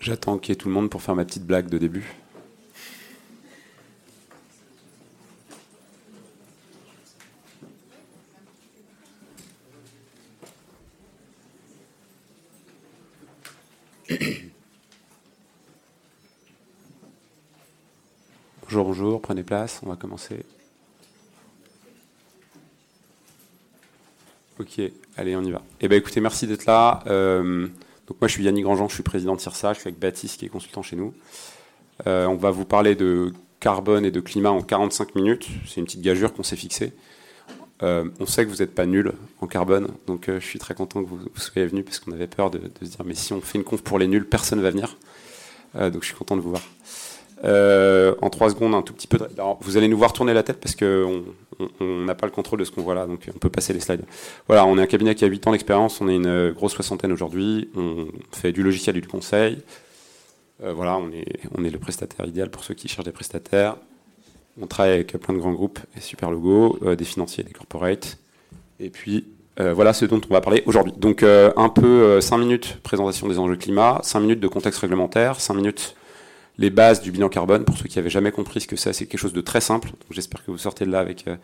J'attends qu'il y ait tout le monde pour faire ma petite blague de début. Bonjour, bonjour, prenez place, on va commencer. Ok, allez, on y va. Eh bien, écoutez, merci d'être là. Euh, donc moi, je suis Yannick Grandjean, je suis président de CIRSA, je suis avec Baptiste qui est consultant chez nous. Euh, on va vous parler de carbone et de climat en 45 minutes. C'est une petite gageure qu'on s'est fixée. Euh, on sait que vous n'êtes pas nul en carbone, donc je suis très content que vous, soyez venu parce qu'on avait peur de, se dire mais si on fait une conf pour les nuls, personne ne va venir. donc je suis content de vous voir. Euh, en trois secondes, un tout petit peu. De... vous allez nous voir tourner la tête parce qu'on n'a pas le contrôle de ce qu'on voit là, donc on peut passer les slides. Voilà, on est un cabinet qui a 8 ans d'expérience, on est une grosse soixantaine aujourd'hui, on fait du logiciel et du conseil. Euh, voilà, on est, on le prestataire idéal pour ceux qui cherchent des prestataires. On travaille avec plein de grands groupes et super logos, euh, des financiers, des corporates. Et puis, euh, voilà ce dont on va parler aujourd'hui. Donc, euh, un peu 5 minutes présentation des enjeux climat, 5 minutes de contexte réglementaire, 5 minutes les bases du bilan carbone. Pour ceux qui n'avaient jamais compris ce que c'est, c'est quelque chose de très simple. J'espère que vous sortez de là avec euh,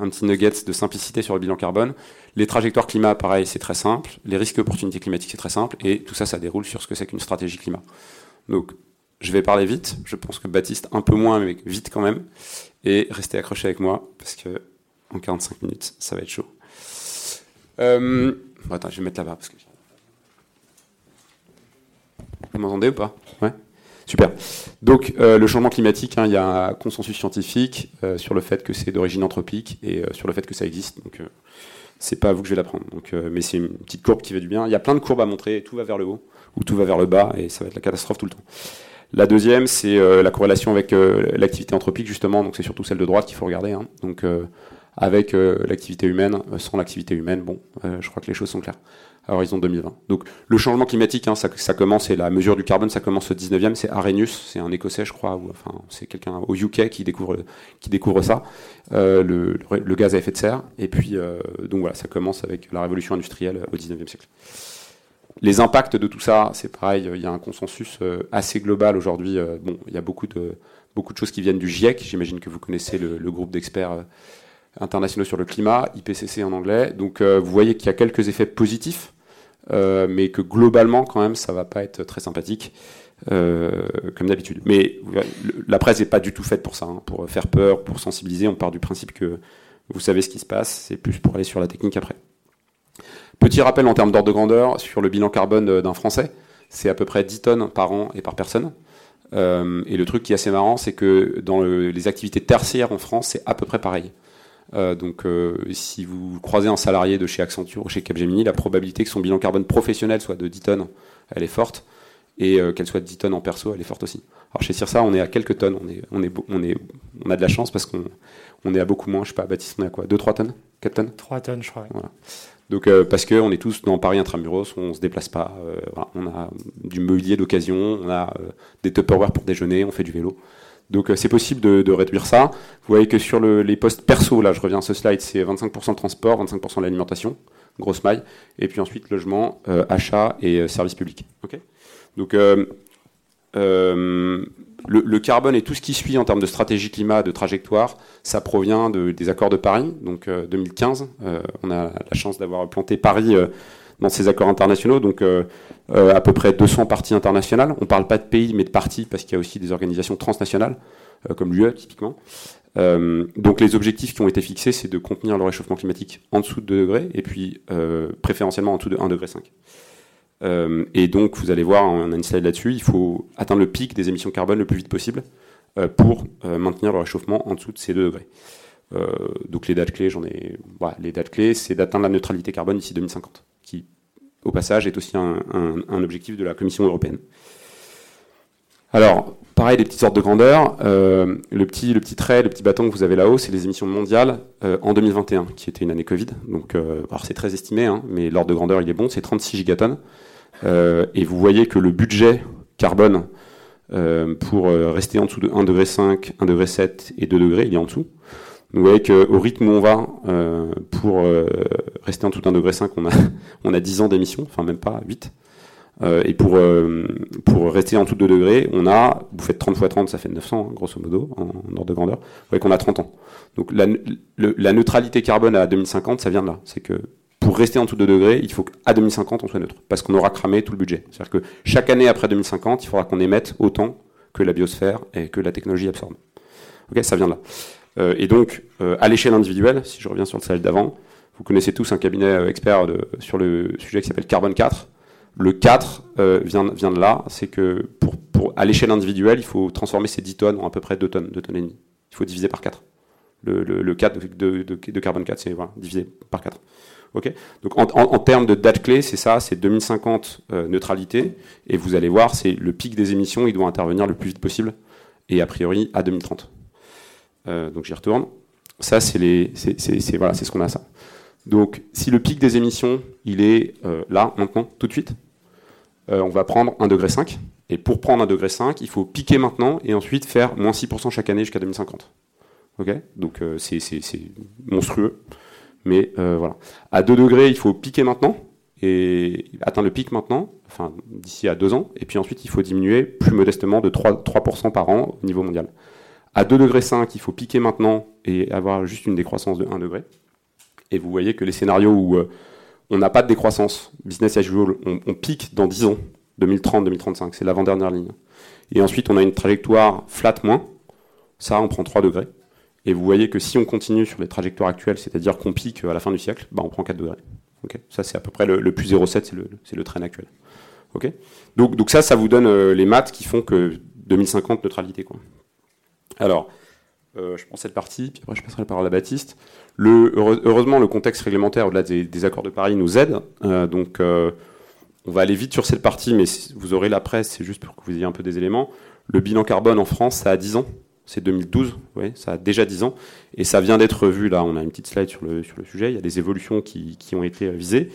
un petit nugget de simplicité sur le bilan carbone. Les trajectoires climat, pareil, c'est très simple. Les risques et opportunités climatiques, c'est très simple. Et tout ça, ça déroule sur ce que c'est qu'une stratégie climat. Donc, je vais parler vite. Je pense que Baptiste, un peu moins, mais vite quand même. Et restez accrochés avec moi, parce que en 45 minutes, ça va être chaud. Euh... Attends, je vais mettre là-bas. Vous m'entendez ou pas? Ouais Super. Donc euh, le changement climatique, hein, il y a un consensus scientifique euh, sur le fait que c'est d'origine anthropique et euh, sur le fait que ça existe. Donc c'est pas à vous que je vais l'apprendre. Donc, mais c'est une petite courbe qui va du bien. Il y a plein de courbes à montrer. Tout va vers le haut ou tout va vers le bas et ça va être la catastrophe tout le temps. La deuxième, c'est la corrélation avec l'activité anthropique justement. Donc c'est surtout celle de droite qu'il faut regarder. Hein. Donc avec l'activité humaine, sans l'activité humaine, bon, je crois que les choses sont claires à horizon 2020. Donc le changement climatique, hein, ça, commence, et la mesure du carbone, ça commence au 19e, c'est Arrhenius, c'est un Écossais je crois, ou enfin c'est quelqu'un au UK qui découvre, qui découvre ça, euh, le, gaz à effet de serre, et puis euh, donc voilà, ça commence avec la révolution industrielle au 19e siècle. Les impacts de tout ça, c'est pareil, il y a un consensus euh, assez global aujourd'hui. Bon, il y a beaucoup de, beaucoup de choses qui viennent du GIEC, j'imagine que vous connaissez le, groupe d'experts internationaux sur le climat, IPCC en anglais. Donc vous voyez qu'il y a quelques effets positifs mais que globalement, quand même, ça va pas être très sympathique, euh, comme d'habitude. Mais la presse n'est pas du tout faite pour ça, hein, pour faire peur, pour sensibiliser. On part du principe que vous savez ce qui se passe, c'est plus pour aller sur la technique après. Petit rappel en termes d'ordre de grandeur sur le bilan carbone d'un Français, c'est à peu près 10 tonnes par an et par personne. Euh, et le truc qui est assez marrant, c'est que dans le, les activités tertiaires en France, c'est à peu près pareil. Euh, donc, euh, si vous croisez un salarié de chez Accenture ou chez Capgemini, la probabilité que son bilan carbone professionnel soit de 10 tonnes, elle est forte, et euh, qu'elle soit de 10 tonnes en perso, elle est forte aussi. Alors chez Cirsa, on est à quelques tonnes, on, est, on, est, on, est, on a de la chance parce qu'on on est à beaucoup moins, je sais pas, Baptiste, on est à quoi? 2-3 tonnes? 4 tonnes? 3 tonnes, je crois. Voilà. Donc, parce qu'on est tous dans Paris intramuros, on se déplace pas, voilà, on a du mobilier d'occasion, on a des Tupperware pour déjeuner, on fait du vélo. Donc euh, c'est possible de, réduire ça. Vous voyez que sur le, les postes perso, là je reviens à ce slide, c'est 25% de transport, 25% de l'alimentation, grosse maille, et puis ensuite logement, euh, achat et euh, services publics. Donc euh, le, carbone et tout ce qui suit en termes de stratégie climat, de trajectoire, ça provient de, des accords de Paris, donc 2015. on a la chance d'avoir planté Paris dans ces accords internationaux, donc euh, euh, à peu près 200 parties internationales. On ne parle pas de pays, mais de parties, parce qu'il y a aussi des organisations transnationales, euh, comme l'UE typiquement. Donc les objectifs qui ont été fixés, c'est de contenir le réchauffement climatique en dessous de 2 degrés, et puis préférentiellement en dessous de 1,5 degré. Et donc vous allez voir, on a une slide là-dessus, il faut atteindre le pic des émissions carbone le plus vite possible pour maintenir le réchauffement en dessous de ces 2 degrés. Donc les dates clés, j'en ai. Les dates clés, c'est d'atteindre la neutralité carbone d'ici 2050, qui, au passage, est aussi un, objectif de la Commission européenne. Alors, pareil, des petites sortes de grandeur. Euh, le petit, le petit trait, le petit bâton que vous avez là-haut, c'est les émissions mondiales euh, en 2021, qui était une année Covid. Donc, euh, alors c'est très estimé, hein, mais l'ordre de grandeur il est bon, c'est 36 gigatonnes. Et vous voyez que le budget carbone pour rester en dessous de 1,5 degré, 1,7 degré et 2 degrés, il est en dessous. Vous voyez qu'au rythme où on va, euh, pour euh, rester en tout 1,5 degré, on a, on a 10 ans d'émission, enfin même pas 8. Euh, et pour, rester en de 2 degrés, on a, vous faites 30 x 30, ça fait 900, hein, grosso modo, en, ordre de grandeur. Vous voyez qu'on a 30 ans. Donc la, neutralité carbone à 2050, ça vient de là. C'est que pour rester en de 2 degrés, il faut qu'à 2050, on soit neutre. Parce qu'on aura cramé tout le budget. C'est-à-dire que chaque année après 2050, il faudra qu'on émette autant que la biosphère et que la technologie absorbe. Ça vient de là. Euh, et donc, euh, à l'échelle individuelle, si je reviens sur le slide d'avant, vous connaissez tous un cabinet euh, expert sur le sujet qui s'appelle Carbone 4. Le 4 vient, de là, c'est que pour, à l'échelle individuelle, il faut transformer ces 10 tonnes en à peu près 2 tonnes, 2 tonnes et demie. Il faut diviser par 4. Le, le, le 4 de, de, carbone 4, c'est voilà, divisé par 4. Ok? Donc en, termes de date clé, c'est ça, c'est 2050 neutralité, et vous allez voir, c'est le pic des émissions, il doit intervenir le plus vite possible, et a priori à 2030. Euh, donc j'y retourne. Ça, c'est les, c'est, voilà, c'est ce qu'on a ça. Donc, si le pic des émissions, il est euh, là, maintenant, tout de suite, euh, on va prendre 1,5 degré. Et pour prendre 1,5 degré, il faut piquer maintenant et ensuite faire moins 6% chaque année jusqu'à 2050. Ok? Donc, c'est, monstrueux. Mais voilà. À 2 degrés, il faut piquer maintenant et atteindre le pic maintenant, enfin d'ici à 2 ans. Et puis ensuite, il faut diminuer plus modestement de 3%, 3 par an au niveau mondial. À 2 degrés il faut piquer maintenant et avoir juste une décroissance de 1 degré. Et vous voyez que les scénarios où euh, on n'a pas de décroissance, business as usual, on, pique dans 10 ans, 2030-2035, c'est l'avant-dernière ligne. Et ensuite, on a une trajectoire flat moins, ça, on prend 3 degrés. Et vous voyez que si on continue sur les trajectoires actuelles, c'est-à-dire qu'on pique à la fin du siècle, bah, on prend 4 degrés. ça, c'est à peu près le, plus 0,7, c'est le, le train actuel. donc, donc ça, ça vous donne euh, les maths qui font que 2050, neutralité. Quoi. Alors, euh, je prends cette partie, puis après je passerai la parole à Baptiste. Heureusement, le contexte réglementaire au-delà des, accords de Paris nous aide. Euh, donc, euh, on va aller vite sur cette partie, mais vous aurez la presse, c'est juste pour que vous ayez un peu des éléments. Le bilan carbone en France, ça a 10 ans. C'est 2012, oui, ça a déjà 10 ans. Et ça vient d'être vu, là, on a une petite slide sur le, sur le sujet. Il y a des évolutions qui, qui ont été visées.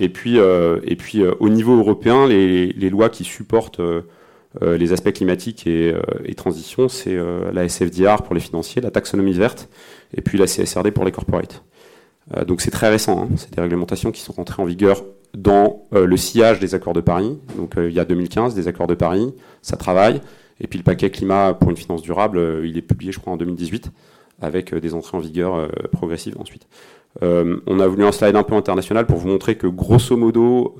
Et puis, et puis au niveau européen, les, les lois qui supportent euh, les aspects climatiques et, euh, transition, c'est euh, la SFDR pour les financiers, la taxonomie verte, et puis la CSRD pour les corporates. donc c'est très récent, hein. c'est des réglementations qui sont rentrées en vigueur dans le sillage des accords de Paris. Donc il y a 2015, des accords de Paris, ça travaille. Et puis le paquet climat pour une finance durable, il est publié, je crois, en 2018, avec des entrées en vigueur progressives ensuite. on a voulu un slide un peu international pour vous montrer que grosso modo,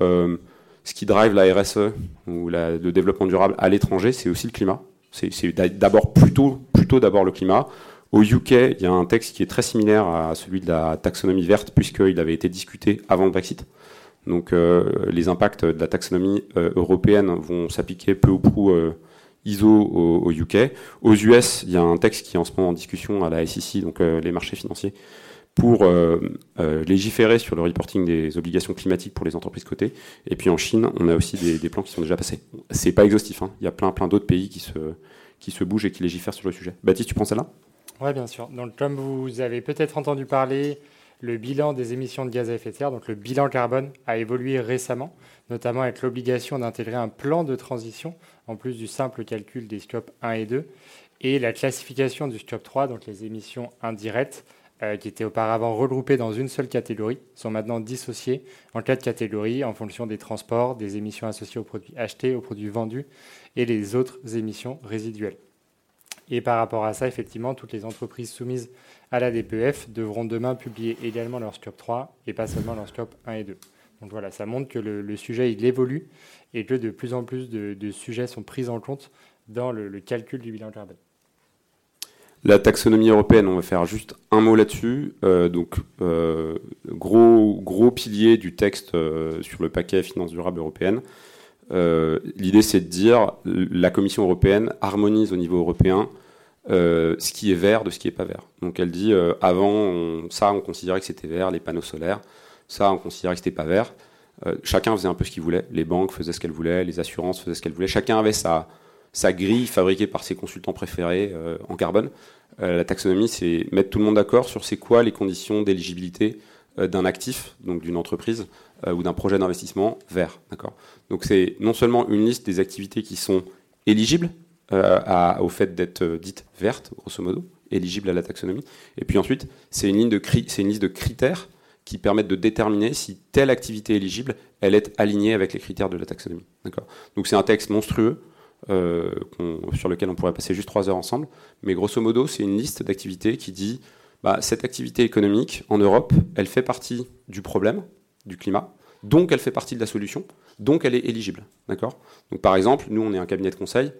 ce qui drive la RSE ou le développement durable à l'étranger, c'est aussi le climat. C'est d'abord plutôt, plutôt d'abord le climat. Au UK, il y a un texte qui est très similaire à celui de la taxonomie verte, puisqu'il avait été discuté avant le Brexit. Donc euh, les impacts de la taxonomie euh, européenne vont s'appliquer peu ou prou euh, ISO au, au, UK. Aux US, il y a un texte qui est en ce moment en discussion à la SEC, donc les marchés financiers, pour euh, euh, légiférer sur le reporting des obligations climatiques pour les entreprises cotées. Et puis en Chine, on a aussi des, plans qui sont déjà passés. C'est pas exhaustif, hein. il y a plein, plein d'autres pays qui se, qui se bougent et qui légifèrent sur le sujet. Baptiste, tu prends celle-là? Oui, bien sûr. Donc, comme vous avez peut-être entendu parler, le bilan des émissions de gaz à effet de serre, donc le bilan carbone, a évolué récemment, notamment avec l'obligation d'intégrer un plan de transition, en plus du simple calcul des scopes 1 et 2, et la classification du scope 3, donc les émissions indirectes, euh, qui étaient auparavant regroupés dans une seule catégorie, sont maintenant dissociés en quatre catégories en fonction des transports, des émissions associées aux produits achetés, aux produits vendus et les autres émissions résiduelles. Et par rapport à ça, effectivement, toutes les entreprises soumises à la DPF devront demain publier également leur scope 3 et pas seulement leur scope 1 et 2. Donc voilà, ça montre que le, sujet évolue et que de plus en plus de, sujets sont pris en compte dans le calcul du bilan carbone. La taxonomie européenne, on va faire juste un mot là-dessus. Euh, donc, euh, gros, pilier du texte euh, sur le paquet finance durable européenne. L'idée, c'est de dire la Commission européenne harmonise au niveau européen ce qui est vert de ce qui est pas vert. Donc, elle dit avant, ça, on considérait que c'était vert, les panneaux solaires. Ça, on considérait que c'était pas vert. chacun faisait un peu ce qu'il voulait. Les banques faisaient ce qu'elles voulaient, les assurances faisaient ce qu'elles voulaient. Chacun avait sa, sa grille fabriquée par ses consultants préférés euh, en carbone. Euh, la taxonomie, c'est mettre tout le monde d'accord sur c'est quoi les conditions d'éligibilité euh, d'un actif, donc d'une entreprise ou d'un projet d'investissement vert. D'accord? Donc c'est non seulement une liste des activités qui sont éligibles au fait d'être dites vertes, grosso modo, éligibles à la taxonomie, et puis ensuite c'est une, une liste de critères qui permettent de déterminer si telle activité éligible, elle est alignée avec les critères de la taxonomie. Donc c'est un texte monstrueux sur lequel on pourrait passer juste trois heures ensemble. Mais grosso modo, c'est une liste d'activités qui dit bah, cette activité économique en Europe, elle fait partie du problème du climat, donc elle fait partie de la solution, donc elle est éligible. D'accord? Donc par exemple, nous on est un cabinet de conseil,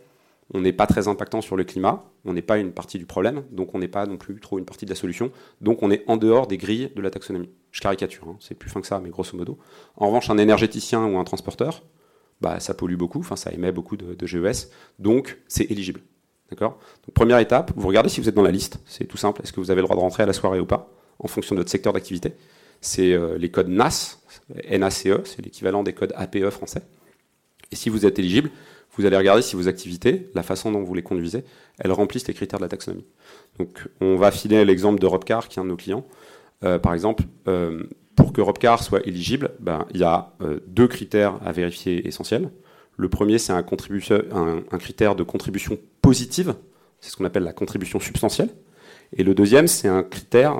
on n'est pas très impactant sur le climat, on n'est pas une partie du problème, donc on n'est pas non plus trop une partie de la solution, donc on est en dehors des grilles de la taxonomie. Je caricature, hein, c'est plus fin que ça, mais grosso modo. En revanche, un énergéticien ou un transporteur, bah, ça pollue beaucoup, ça émet beaucoup de, GES, donc c'est éligible. Première étape, vous regardez si vous êtes dans la liste, c'est tout simple, est-ce que vous avez le droit de rentrer à la soirée ou pas, en fonction de votre secteur d'activité. C'est euh, les codes NAS, NACE, c'est l'équivalent des codes APE français. Et si vous êtes éligible, vous allez regarder si vos activités, la façon dont vous les conduisez, elles remplissent les critères de la taxonomie. Donc on va filer l'exemple de Robcar, qui est un de nos clients. Euh, par exemple, euh, pour que Robcar soit éligible, ben, il y a euh, deux critères à vérifier essentiels. Le premier, c'est un, critère de contribution positive, c'est ce qu'on appelle la contribution substantielle. Et le deuxième, c'est un critère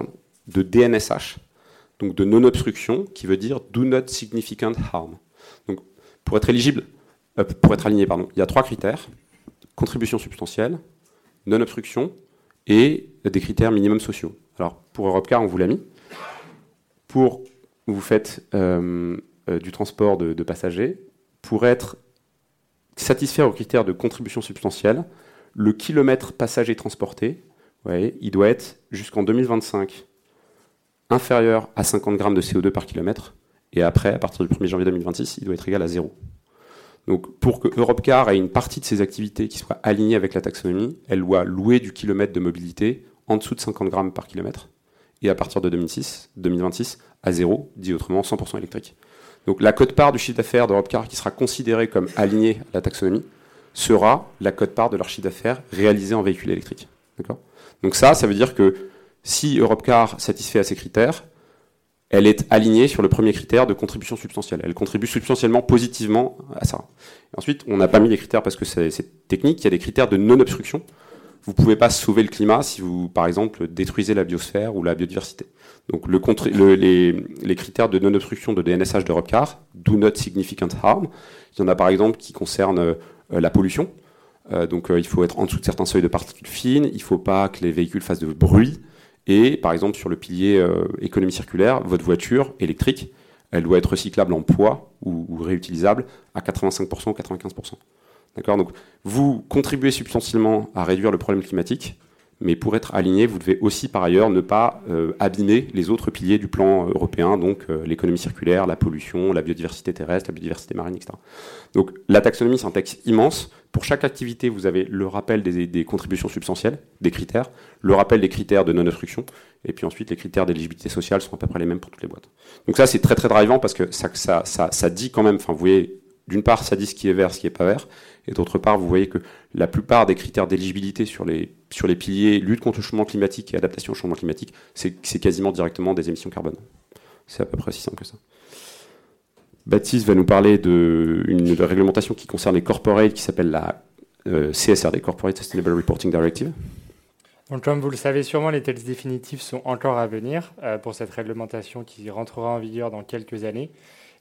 de DNSH, donc de non-obstruction, qui veut dire Do Not Significant Harm. Donc, pour être éligible, euh, pour être aligné, pardon, il y a trois critères contribution substantielle, non-obstruction et des critères minimum sociaux. Alors, pour Europcar, on vous l'a mis. Pour vous faites euh, euh, du transport de, passagers, pour être satisfaire aux critères de contribution substantielle, le kilomètre passager transporté, il doit être jusqu'en 2025 inférieur à 50 grammes de CO2 par kilomètre, et après, à partir du 1er janvier 2026, il doit être égal à zéro. Donc, pour que Europcar ait une partie de ses activités qui soit alignée avec la taxonomie, elle doit louer du kilomètre de mobilité en dessous de 50 grammes par kilomètre, et à partir de 2006, 2026, à zéro, dit autrement 100% électrique. Donc, la cote-part du chiffre d'affaires d'Europcar qui sera considérée comme alignée à la taxonomie sera la cote-part de leur chiffre d'affaires réalisé en véhicule électrique. Donc ça, ça veut dire que si Europcar satisfait à ces critères, elle est alignée sur le premier critère de contribution substantielle. Elle contribue substantiellement positivement à ça. ensuite, on n'a pas mis les critères parce que c'est technique. Il y a des critères de non-obstruction. Vous ne pouvez pas sauver le climat si vous, par exemple, détruisez la biosphère ou la biodiversité. Donc le, les, critères de non-obstruction de DNSH d'Europcar, do not significant harm, il y en a par exemple qui concernent euh, la pollution. Euh, donc euh, il faut être en dessous de certains seuils de particules fines, il ne faut pas que les véhicules fassent de bruit, et par exemple, sur le pilier économie circulaire, votre voiture électrique, elle doit être recyclable en poids ou, réutilisable à 85% ou 95%. D'accord? Donc, vous contribuez substantiellement à réduire le problème climatique, mais pour être aligné, vous devez aussi par ailleurs ne pas euh, abîmer les autres piliers du plan européen, donc euh, l'économie circulaire, la pollution, la biodiversité terrestre, la biodiversité marine, etc. Donc la taxonomie, c'est un texte immense. Pour chaque activité, vous avez le rappel des, contributions substantielles, des critères, le rappel des critères de non-obstruction, et puis ensuite les critères d'éligibilité sociale sont à peu près les mêmes pour toutes les boîtes. Donc ça, c'est très très drivant parce que ça, ça, ça, ça dit quand même, enfin vous voyez, d'une part, ça dit ce qui est vert, ce qui est pas vert, et d'autre part, vous voyez que la plupart des critères d'éligibilité sur les, sur les piliers lutte contre le changement climatique et adaptation au changement climatique, c'est quasiment directement des émissions carbone. C'est à peu près si simple que ça. Baptiste va nous parler d'une réglementation qui concerne les corporates qui s'appelle la euh, CSRD, Corporate Sustainable Reporting Directive. Donc, comme vous le savez sûrement, les textes définitifs sont encore à venir euh, pour cette réglementation qui rentrera en vigueur dans quelques années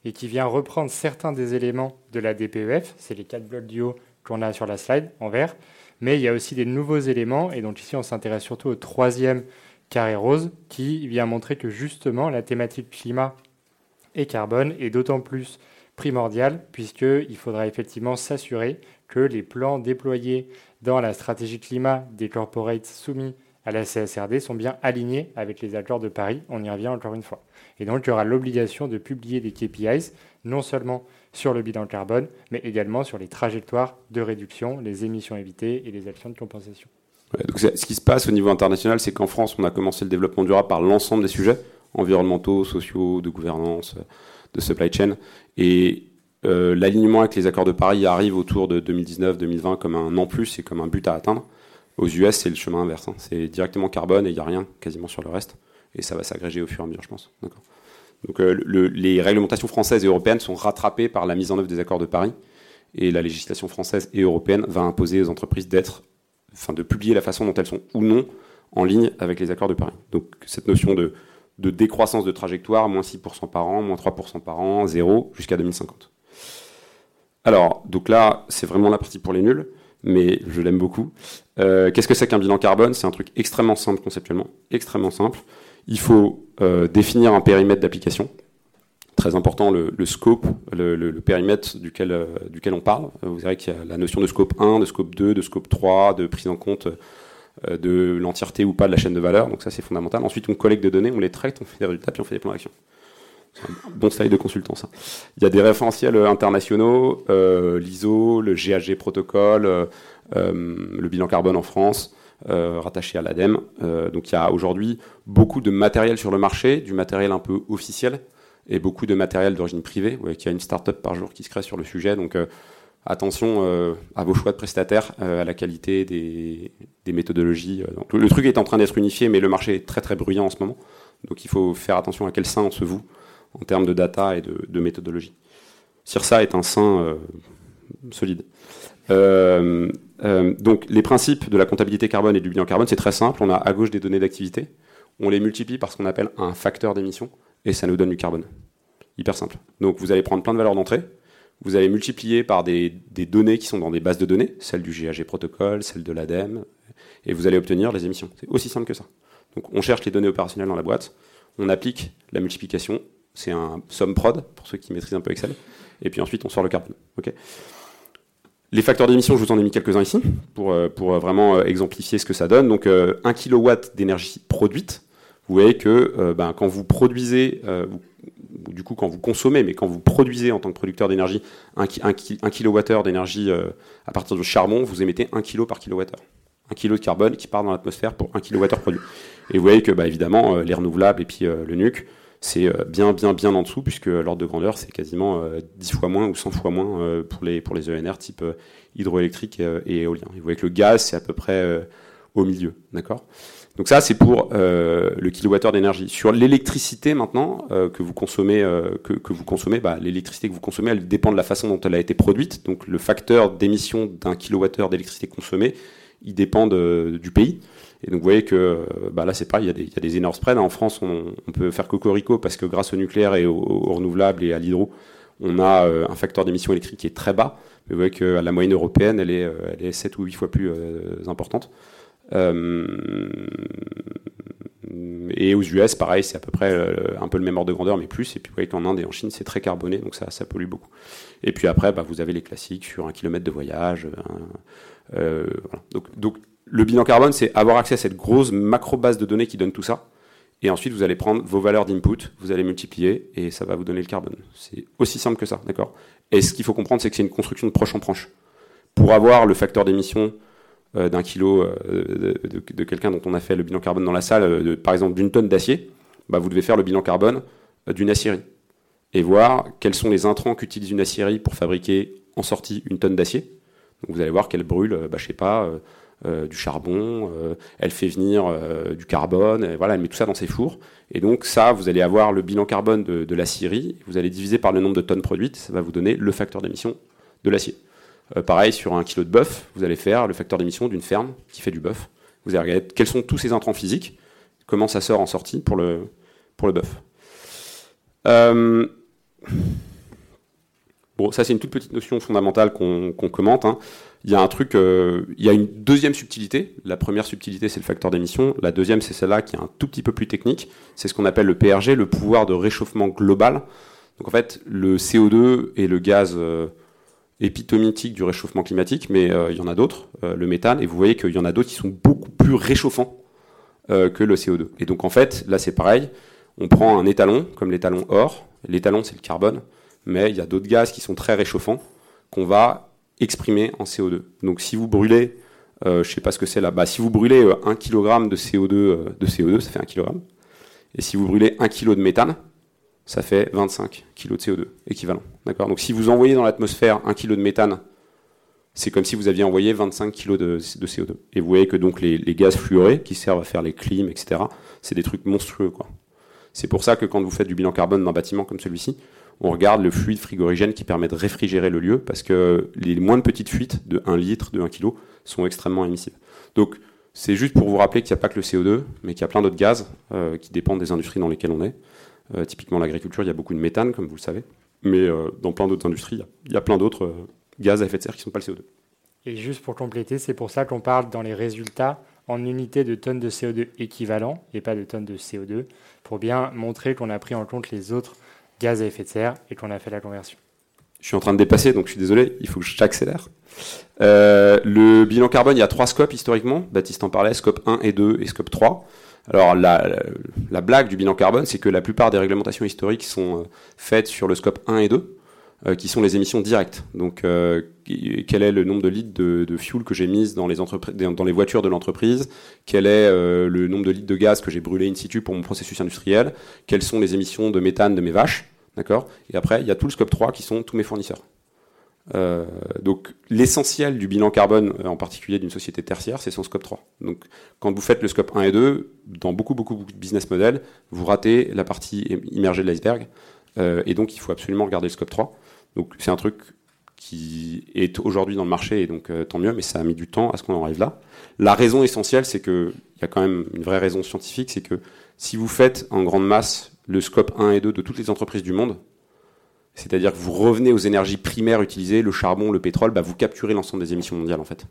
et qui vient reprendre certains des éléments de la DPEF. C'est les quatre blocs du haut qu'on a sur la slide en vert. Mais il y a aussi des nouveaux éléments. Et donc ici, on s'intéresse surtout au troisième carré rose qui vient montrer que justement la thématique climat et carbone est d'autant plus primordiale puisqu'il faudra effectivement s'assurer que les plans déployés dans la stratégie climat des corporates soumis à la CSRD sont bien alignés avec les accords de Paris. On y revient encore une fois. Et donc, il y aura l'obligation de publier des KPIs, non seulement sur le bilan carbone, mais également sur les trajectoires de réduction, les émissions évitées et les actions de compensation. donc ce qui se passe au niveau international, c'est qu'en France, on a commencé le développement durable par l'ensemble des sujets environnementaux, sociaux, de gouvernance, de supply chain. Et euh, l'alignement avec les accords de Paris arrive autour de 2019-2020 comme un en plus et comme un but à atteindre. Aux US, c'est le chemin inverse. Hein. C'est directement carbone et il n'y a rien quasiment sur le reste. Et ça va s'agréger au fur et à mesure, je pense. Donc euh, les réglementations françaises et européennes sont rattrapées par la mise en œuvre des accords de Paris. Et la législation française et européenne va imposer aux entreprises d'être, enfin, de publier la façon dont elles sont ou non en ligne avec les accords de Paris. Donc cette notion de, de décroissance de trajectoire, moins 6% par an, moins 3% par an, zéro, jusqu'à 2050. Alors, donc là, c'est vraiment la partie pour les nuls, mais je l'aime beaucoup. Euh, qu'est-ce que c'est qu'un bilan carbone? C'est un truc extrêmement simple conceptuellement, extrêmement simple. Il faut euh, définir un périmètre d'application. Très important, le, scope, le, périmètre duquel, euh, duquel on parle. Vous verrez qu'il y a la notion de scope 1, de scope 2, de scope 3, de prise en compte de l'entièreté ou pas de la chaîne de valeur. Donc ça, c'est fondamental. Ensuite, on collecte des données, on les traite, on fait des résultats, puis on fait des plans d'action. Un bon style de consultant, ça. Il y a des référentiels internationaux, euh, l'ISO, le GHG protocole, euh, le bilan carbone en France, euh, rattaché à l'ADEME. donc il y a aujourd'hui beaucoup de matériel sur le marché, du matériel un peu officiel, et beaucoup de matériel d'origine privée. Qu'il y a une start-up par jour qui se crée sur le sujet. Donc attention à vos choix de prestataires, à la qualité des, méthodologies. Le, truc est en train d'être unifié, mais le marché est très très bruyant en ce moment. Donc il faut faire attention à quel sein on se voue en termes de data et de, méthodologie. CIRSA est un sein euh, solide. Euh, euh, donc les principes de la comptabilité carbone et du bilan carbone, c'est très simple. On a à gauche des données d'activité, on les multiplie par ce qu'on appelle un facteur d'émission, et ça nous donne du carbone. Hyper simple. Donc vous allez prendre plein de valeurs d'entrée, vous allez multiplier par des, des, données qui sont dans des bases de données, celles du GAG protocole, celles de l'ADEME, et vous allez obtenir les émissions. C'est aussi simple que ça. Donc on cherche les données opérationnelles dans la boîte, on applique la multiplication c'est un somme prod, pour ceux qui maîtrisent un peu Excel. Et puis ensuite, on sort le carbone. les facteurs d'émission, je vous en ai mis quelques-uns ici, pour, euh, pour vraiment euh, exemplifier ce que ça donne. Donc, 1 euh, kW d'énergie produite, vous voyez que ben, quand vous produisez, du coup quand vous consommez, mais quand vous produisez en tant que producteur d'énergie 1, 1, kWh d'énergie à partir de charbon, vous émettez 1 kg par kWh. 1 kg de carbone qui part dans l'atmosphère pour 1 kWh produit. Et vous voyez que bah, évidemment, les renouvelables et puis le nuc, c'est euh, bien, bien, bien en dessous, puisque l'ordre de grandeur, c'est quasiment 10 euh, fois moins ou 100 fois moins euh, pour les, pour les ENR type hydroélectrique et, éolien. vous voyez que le gaz, c'est à peu près au milieu. D'accord? Donc ça, c'est pour le kilowattheure d'énergie. Sur l'électricité maintenant que vous consommez, que, que, vous consommez, bah, l'électricité que vous consommez, elle dépend de la façon dont elle a été produite. Donc le facteur d'émission d'un kilowattheure d'électricité consommée, il dépend du pays. Et donc vous voyez que euh, bah là c'est pareil, il y, a des, énormes spreads. En France, on, peut faire cocorico parce que grâce au nucléaire et aux au renouvelables et à l'hydro, on a euh, un facteur d'émission électrique qui est très bas. Mais vous voyez que la moyenne européenne, elle est, euh, elle est 7 ou 8 fois plus importante. et aux US, pareil, c'est à peu près un peu le même ordre de grandeur, mais plus. Et puis vous voyez qu'en Inde et en Chine, c'est très carboné, donc ça, pollue beaucoup. Et puis après, bah, vous avez les classiques sur un kilomètre de voyage. donc, donc le bilan carbone, c'est avoir accès à cette grosse macro base de données qui donne tout ça. Et ensuite, vous allez prendre vos valeurs d'input, vous allez multiplier et ça va vous donner le carbone. C'est aussi simple que ça, d'accord? Et ce qu'il faut comprendre, c'est que c'est une construction de proche en proche. Pour avoir le facteur d'émission euh, d'un kilo euh, de, quelqu'un dont on a fait le bilan carbone dans la salle, euh, par exemple d'une tonne d'acier, bah, vous devez faire le bilan carbone d'une aciérie et voir quels sont les intrants qu'utilise une aciérie pour fabriquer en sortie une tonne d'acier. Donc vous allez voir qu'elle brûle, bah, je sais pas euh, du charbon, euh, elle fait venir euh, du carbone, voilà, elle met tout ça dans ses fours. Et donc ça, vous allez avoir le bilan carbone de, l'aciérie, vous allez diviser par le nombre de tonnes produites, ça va vous donner le facteur d'émission de l'acier. pareil, sur un kilo de bœuf, vous allez faire le facteur d'émission d'une ferme qui fait du bœuf. Vous allez regarder quels sont tous ces intrants physiques, comment ça sort en sortie pour le, pour le bœuf. Bon, ça c'est une toute petite notion fondamentale qu'on commente. Hein. Il y a un truc, euh, il y a une deuxième subtilité. La première subtilité c'est le facteur d'émission. La deuxième c'est celle-là qui est un tout petit peu plus technique. C'est ce qu'on appelle le PRG, le pouvoir de réchauffement global. Donc en fait, le CO2 est le gaz euh, épitomitique du réchauffement climatique, mais euh, il y en a d'autres, le méthane, et vous voyez qu'il y en a d'autres qui sont beaucoup plus réchauffants que le CO2. Et donc en fait, là c'est pareil. On prend un étalon, comme l'étalon or. L'étalon c'est le carbone mais il y a d'autres gaz qui sont très réchauffants qu'on va exprimer en CO2. Donc si vous brûlez, euh, je ne sais pas ce que c'est là, bas si vous brûlez 1 euh, kg de CO2, euh, de CO2, ça fait 1 kg. Et si vous brûlez 1 kg de méthane, ça fait 25 kg de CO2 équivalent. D'accord? Donc si vous envoyez dans l'atmosphère 1 kg de méthane, c'est comme si vous aviez envoyé 25 kg de, CO2. Et vous voyez que donc les, gaz fluorés qui servent à faire les clims, etc., c'est des trucs monstrueux. C'est pour ça que quand vous faites du bilan carbone d'un bâtiment comme celui-ci, on regarde le fluide frigorigène qui permet de réfrigérer le lieu, parce que les moins de petites fuites de 1 litre, de 1 kg, sont extrêmement émissives. Donc, c'est juste pour vous rappeler qu'il n'y a pas que le CO2, mais qu'il y a plein d'autres gaz euh, qui dépendent des industries dans lesquelles on est. Euh, typiquement l'agriculture, il y a beaucoup de méthane, comme vous le savez. mais dans plein d'autres industries, il y a plein d'autres gaz à effet de serre qui ne sont pas le CO2. Et juste pour compléter, c'est pour ça qu'on parle dans les résultats en unités de tonnes de CO2 équivalent et pas de tonnes de CO2, pour bien montrer qu'on a pris en compte les autres gaz à effet de serre et qu'on a fait la conversion. Je suis en train de dépasser, donc je suis désolé, il faut que j'accélère. Euh, le bilan carbone, il y a trois scopes historiquement. Baptiste en parlait, scope 1 et 2 et scope 3. Alors la, la blague du bilan carbone, c'est que la plupart des réglementations historiques sont euh, faites sur le scope 1 et 2. Euh, qui sont les émissions directes. Donc, euh, quel est le nombre de litres de, de fuel que j'ai mis dans les, voitures de l'entreprise? Quel est euh, le nombre de litres de gaz que j'ai brûlé in situ pour mon processus industriel? Quelles sont les émissions de méthane de mes vaches? D'accord? Et après, il y a tout le scope 3 qui sont tous mes fournisseurs. Donc l'essentiel du bilan carbone, en particulier d'une société tertiaire, c'est son scope 3. Donc quand vous faites le scope 1 et 2, dans beaucoup beaucoup, beaucoup de business models, vous ratez la partie immergée de l'iceberg. Et donc il faut absolument regarder le scope 3. Donc c'est un truc qui est aujourd'hui dans le marché, et donc euh, tant mieux, mais ça a mis du temps à ce qu'on en arrive là. La raison essentielle, c'est qu'il y a quand même une vraie raison scientifique, c'est que si vous faites en grande masse le scope 1 et 2 de toutes les entreprises du monde, c'est-à-dire que vous revenez aux énergies primaires utilisées, le charbon, le pétrole, bah vous capturez l'ensemble des émissions mondiales en fait.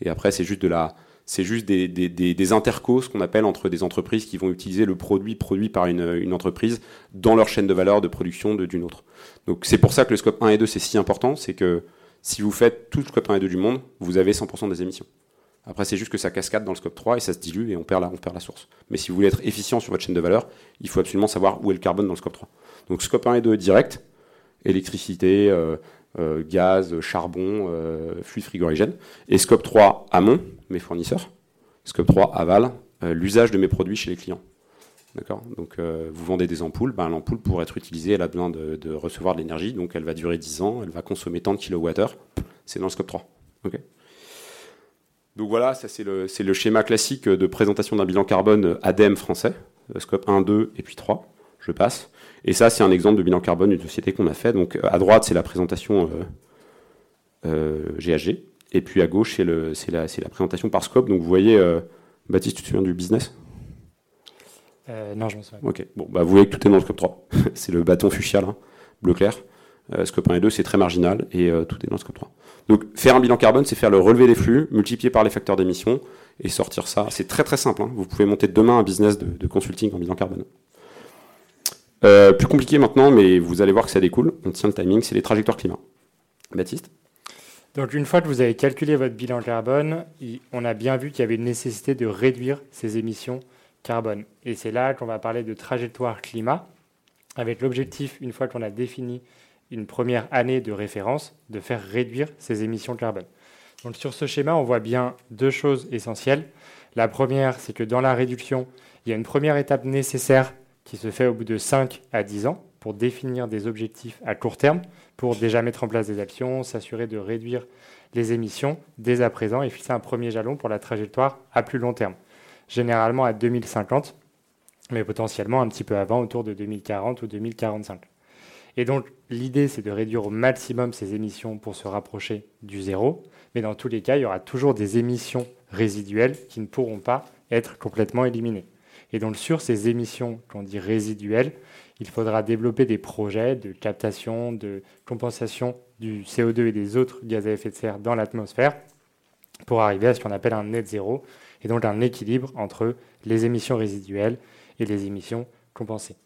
Et après, c'est juste de la, c'est juste des, intercos, qu'on appelle entre des entreprises qui vont utiliser le produit produit par une, une entreprise dans leur chaîne de valeur de production d'une autre. Donc c'est pour ça que le scope 1 et 2 c'est si important, c'est que si vous faites tout le scope 1 et 2 du monde, vous avez 100% des émissions. Après c'est juste que ça cascade dans le scope 3 et ça se dilue et on perd la, on perd la source. Mais si vous voulez être efficient sur votre chaîne de valeur, il faut absolument savoir où est le carbone dans le scope 3. Donc scope 1 et 2 direct, électricité, euh, euh, gaz, charbon, euh, fluide frigorigène. Et scope 3 amont, mes fournisseurs. Scope 3 aval, euh, l'usage de mes produits chez les clients. D'accord? Donc, vous vendez des ampoules, ben, l'ampoule, pour être utilisée, elle a besoin de, recevoir de l'énergie, donc elle va durer 10 ans, elle va consommer tant de kilowattheures. C'est dans le scope 3. Ok? Donc voilà, ça c'est le, le, schéma classique de présentation d'un bilan carbone ADEME français, scope 1, 2 et puis 3. Je passe. Et ça, c'est un exemple de bilan carbone d'une société qu'on a fait. Donc à droite, c'est la présentation euh, GHG. Et puis à gauche, c'est la, la, présentation par scope. Donc vous voyez, euh, Baptiste, tu te souviens du business? Euh, Non, je me souviens. Ok, bon, bah, vous voyez que tout est dans le scope 3. c'est le bâton fuchsia, là, bleu clair. Euh, scope 1 et 2, c'est très marginal et tout est dans le scope 3. Donc faire un bilan carbone, c'est faire le relevé des flux, multiplié par les facteurs d'émission et sortir ça. C'est très très simple. Hein. Vous pouvez monter demain un business de, de consulting en bilan carbone. Plus compliqué maintenant, mais vous allez voir que ça découle. On tient le timing, c'est les trajectoires climat. Baptiste donc une fois que vous avez calculé votre bilan carbone, on a bien vu qu'il y avait une nécessité de réduire ces émissions carbone. Et c'est là qu'on va parler de trajectoire climat, avec l'objectif, une fois qu'on a défini une première année de référence, de faire réduire ces émissions carbone. Donc sur ce schéma, on voit bien deux choses essentielles. La première, c'est que dans la réduction, il y a une première étape nécessaire qui se fait au bout de 5 à 10 ans pour définir des objectifs à court terme pour déjà mettre en place des actions, s'assurer de réduire les émissions dès à présent et fixer un premier jalon pour la trajectoire à plus long terme, généralement à 2050, mais potentiellement un petit peu avant, autour de 2040 ou 2045. Et donc l'idée, c'est de réduire au maximum ces émissions pour se rapprocher du zéro, mais dans tous les cas, il y aura toujours des émissions résiduelles qui ne pourront pas être complètement éliminées. Et donc sur ces émissions qu'on dit résiduelles, il faudra développer des projets de captation, de compensation du CO2 et des autres gaz à effet de serre dans l'atmosphère pour arriver à ce qu'on appelle un net zéro, et donc un équilibre entre les émissions résiduelles et les émissions compensées.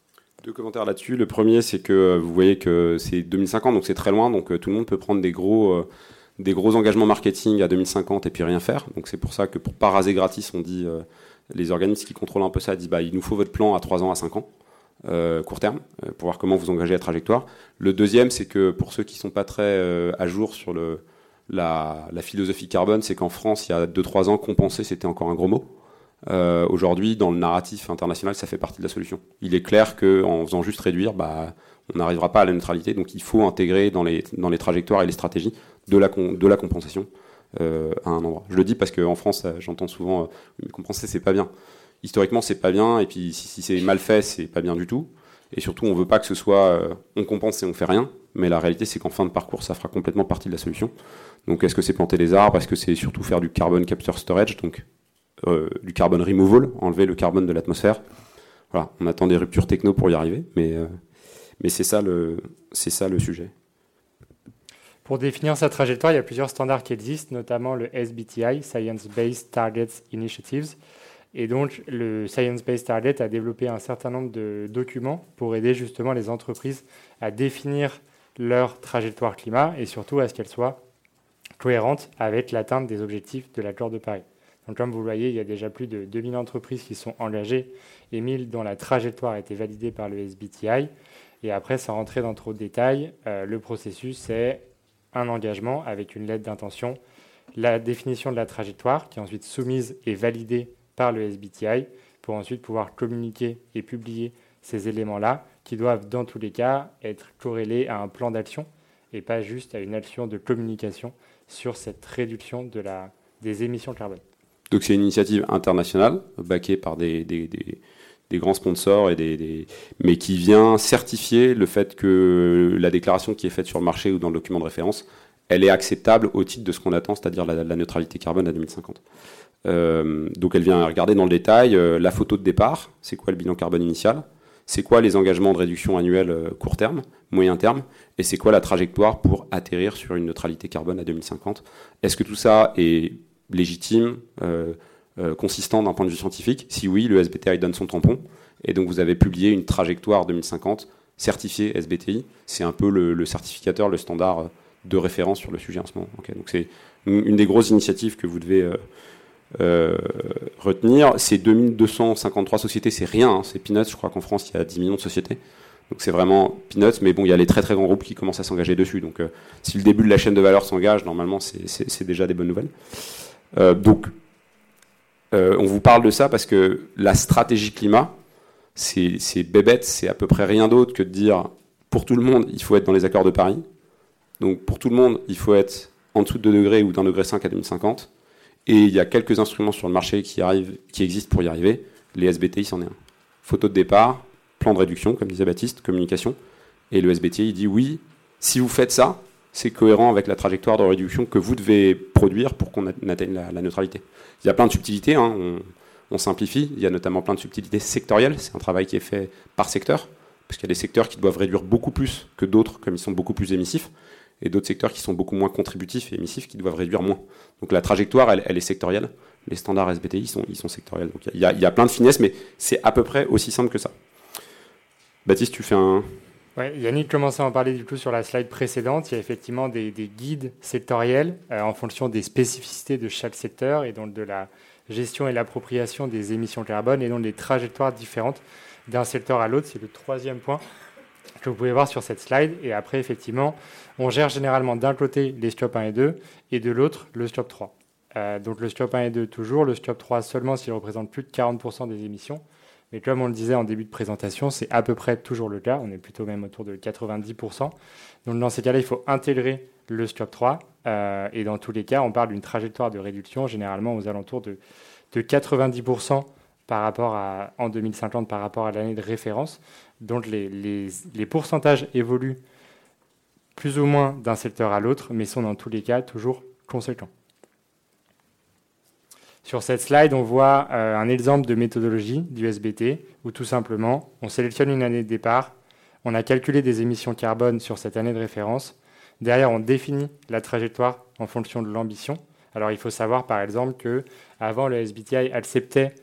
Deux commentaires là-dessus. Le premier, c'est que euh, vous voyez que c'est 2050, donc c'est très loin, donc euh, tout le monde peut prendre des gros, euh, des gros engagements marketing à 2050 et puis rien faire. Donc c'est pour ça que pour pas raser gratis, on dit, les organismes qui contrôlent un peu ça disent, bah, il nous faut votre plan à 3 ans, à 5 ans. Euh, court terme euh, pour voir comment vous engagez la trajectoire. Le deuxième, c'est que pour ceux qui sont pas très euh, à jour sur la, philosophie carbone, c'est qu'en France, il y a 2-3 ans, compenser, c'était encore un gros mot. Aujourd'hui, dans le narratif international, ça fait partie de la solution. Il est clair qu'en faisant juste réduire, bah, on n'arrivera pas à la neutralité. Donc il faut intégrer dans les, trajectoires et les stratégies de la compensation euh, à un endroit. Je le dis parce qu'en France, j'entends souvent euh, compenser, c'est pas bien. Historiquement c'est pas bien et puis si, c'est mal fait c'est pas bien du tout. Et surtout on veut pas que ce soit euh, on compense et on fait rien. Mais la réalité c'est qu'en fin de parcours ça fera complètement partie de la solution. Donc est-ce que c'est planter des arbres? Est-ce que c'est surtout faire du carbon capture storage? Donc euh, du carbone removal enlever le carbone de l'atmosphère. Voilà. On attend des ruptures techno pour y arriver mais euh, Mais c'est ça, le, ça le sujet. Pour définir sa trajectoire, il y a plusieurs standards qui existent, notamment le SBTI, Science Based Targets Initiatives. Et donc, le Science Based Target a développé un certain nombre de documents pour aider justement les entreprises à définir leur trajectoire climat et surtout à ce qu'elle soit cohérente avec l'atteinte des objectifs de l'accord de Paris. Donc, comme vous le voyez, il y a déjà plus de 2000 entreprises qui sont engagées et 1000 dont la trajectoire a été validée par le SBTI. Et après, sans rentrer dans trop de détails, euh, le processus, c'est un engagement avec une lettre d'intention, la définition de la trajectoire qui est ensuite soumise et validée par le SBTI pour ensuite pouvoir communiquer et publier ces éléments-là qui doivent dans tous les cas être corrélés à un plan d'action et pas juste à une action de communication sur cette réduction de la, des émissions de carbone. Donc c'est une initiative internationale, backée par des, grands sponsors, et des, mais qui vient certifier le fait que la déclaration qui est faite sur le marché ou dans le document de référence, elle est acceptable au titre de ce qu'on attend, c'est-à-dire la, la, neutralité carbone à 2050. Euh, donc elle vient regarder dans le détail euh, la photo de départ, c'est quoi le bilan carbone initial, c'est quoi les engagements de réduction annuelle euh, court terme, moyen terme, et c'est quoi la trajectoire pour atterrir sur une neutralité carbone à 2050. Est-ce que tout ça est légitime, consistant d'un point de vue scientifique Si oui, le SBTI donne son tampon, et donc vous avez publié une trajectoire 2050 certifiée SBTI. C'est un peu le, certificateur, le standard de référence sur le sujet en ce moment. donc c'est une, des grosses initiatives que vous devez euh, retenir. Ces 2253 sociétés, c'est rien, hein, c'est peanuts. Je crois qu'en France, il y a 10 millions de sociétés. Donc c'est vraiment peanuts, mais bon, il y a les très très grands groupes qui commencent à s'engager dessus. Donc euh, si le début de la chaîne de valeur s'engage, normalement, c'est déjà des bonnes nouvelles. Euh, donc, on vous parle de ça parce que la stratégie climat, c'est bébête, c'est à peu près rien d'autre que de dire pour tout le monde, il faut être dans les accords de Paris. Donc pour tout le monde, il faut être en dessous de 2 degrés ou d'un degré 5 à 2050. Et il y a quelques instruments sur le marché qui, arrivent, qui existent pour y arriver. Les SBTI, c'en est un. Photo de départ, plan de réduction, comme disait Baptiste, communication. Et le SBTI il dit oui, si vous faites ça, c'est cohérent avec la trajectoire de réduction que vous devez produire pour qu'on atteigne la, neutralité. Il y a plein de subtilités, hein, on, simplifie. Il y a notamment plein de subtilités sectorielles. C'est un travail qui est fait par secteur, parce qu'il y a des secteurs qui doivent réduire beaucoup plus que d'autres, comme ils sont beaucoup plus émissifs et d'autres secteurs qui sont beaucoup moins contributifs et émissifs qui doivent réduire moins. Donc la trajectoire, elle, est sectorielle. Les standards SBTI sont, ils sont sectoriels. Donc il y, a, plein de finesses, mais c'est à peu près aussi simple que ça. Baptiste, tu fais un. Yannick commençait à en parler du coup sur la slide précédente. Il y a effectivement des, guides sectoriels euh, en fonction des spécificités de chaque secteur et donc de la gestion et l'appropriation des émissions carbone et donc des trajectoires différentes d'un secteur à l'autre. C'est le troisième point que vous pouvez voir sur cette slide. Et après, effectivement, on gère généralement d'un côté les stop 1 et 2 et de l'autre le stop 3. Euh, donc le stop 1 et 2 toujours, le stop 3 seulement s'il représente plus de 40% des émissions. Mais comme on le disait en début de présentation, c'est à peu près toujours le cas. On est plutôt même autour de 90%. Donc dans ces cas-là, il faut intégrer le stop 3. Euh, et dans tous les cas, on parle d'une trajectoire de réduction généralement aux alentours de, de 90% par rapport à, en 2050 par rapport à l'année de référence. Donc les, les, pourcentages évoluent plus ou moins d'un secteur à l'autre, mais sont dans tous les cas toujours conséquents. Sur cette slide, on voit euh, un exemple de méthodologie du SBT, où tout simplement, on sélectionne une année de départ, on a calculé des émissions carbone sur cette année de référence, derrière on définit la trajectoire en fonction de l'ambition. Alors il faut savoir par exemple que avant le SBTI acceptait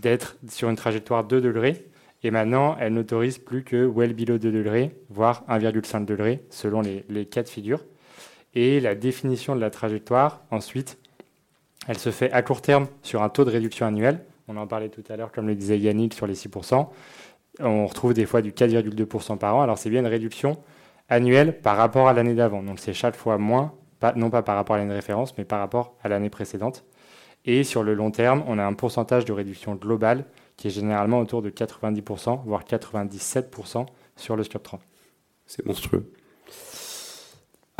d'être sur une trajectoire 2 degrés, et maintenant, elle n'autorise plus que well below 2 degrés, voire 1,5 degrés, selon les, les, cas de figure. Et la définition de la trajectoire, ensuite, elle se fait à court terme sur un taux de réduction annuel. On en parlait tout à l'heure, comme le disait Yannick, sur les 6%. On retrouve des fois du 4,2% par an. Alors c'est bien une réduction annuelle par rapport à l'année d'avant. Donc c'est chaque fois moins, non pas par rapport à l'année de référence, mais par rapport à l'année précédente. Et sur le long terme, on a un pourcentage de réduction globale qui est généralement autour de 90%, voire 97% sur le Scope 3. C'est monstrueux.